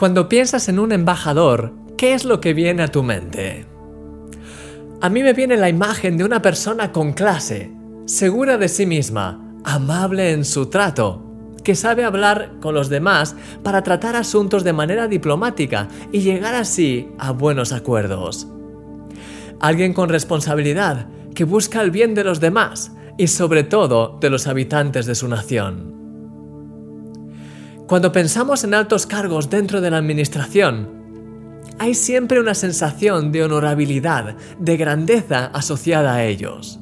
Cuando piensas en un embajador, ¿qué es lo que viene a tu mente? A mí me viene la imagen de una persona con clase, segura de sí misma, amable en su trato, que sabe hablar con los demás para tratar asuntos de manera diplomática y llegar así a buenos acuerdos. Alguien con responsabilidad que busca el bien de los demás y sobre todo de los habitantes de su nación. Cuando pensamos en altos cargos dentro de la administración, hay siempre una sensación de honorabilidad, de grandeza asociada a ellos.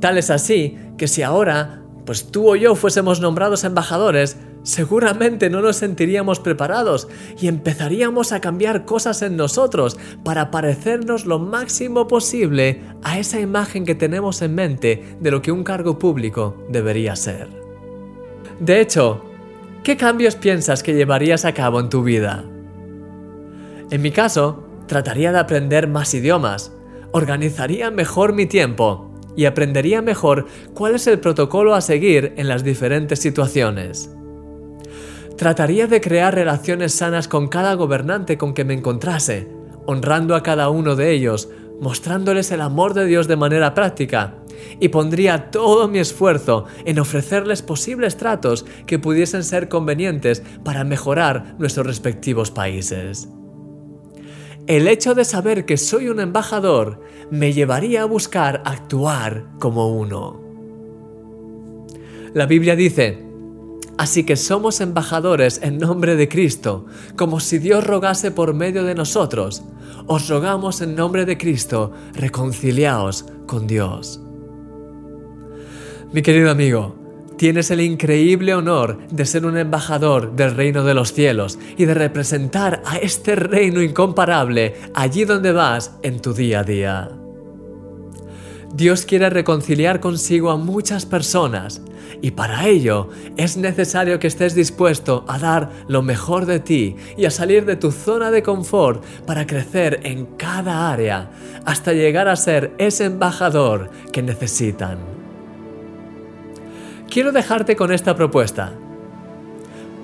Tal es así que si ahora, pues tú o yo fuésemos nombrados embajadores, seguramente no nos sentiríamos preparados y empezaríamos a cambiar cosas en nosotros para parecernos lo máximo posible a esa imagen que tenemos en mente de lo que un cargo público debería ser. De hecho, ¿Qué cambios piensas que llevarías a cabo en tu vida? En mi caso, trataría de aprender más idiomas, organizaría mejor mi tiempo y aprendería mejor cuál es el protocolo a seguir en las diferentes situaciones. Trataría de crear relaciones sanas con cada gobernante con que me encontrase, honrando a cada uno de ellos, mostrándoles el amor de Dios de manera práctica y pondría todo mi esfuerzo en ofrecerles posibles tratos que pudiesen ser convenientes para mejorar nuestros respectivos países. El hecho de saber que soy un embajador me llevaría a buscar actuar como uno. La Biblia dice, Así que somos embajadores en nombre de Cristo, como si Dios rogase por medio de nosotros. Os rogamos en nombre de Cristo, reconciliaos con Dios. Mi querido amigo, tienes el increíble honor de ser un embajador del reino de los cielos y de representar a este reino incomparable allí donde vas en tu día a día. Dios quiere reconciliar consigo a muchas personas y para ello es necesario que estés dispuesto a dar lo mejor de ti y a salir de tu zona de confort para crecer en cada área hasta llegar a ser ese embajador que necesitan quiero dejarte con esta propuesta.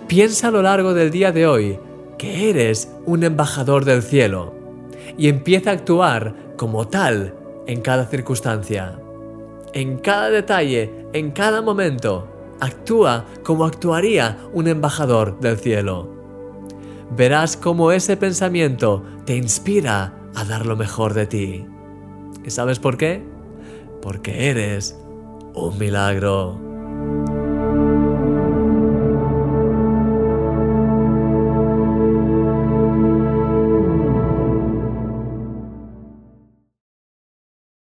Piensa a lo largo del día de hoy que eres un embajador del cielo y empieza a actuar como tal en cada circunstancia. En cada detalle, en cada momento, actúa como actuaría un embajador del cielo. Verás cómo ese pensamiento te inspira a dar lo mejor de ti. ¿Y sabes por qué? Porque eres un milagro.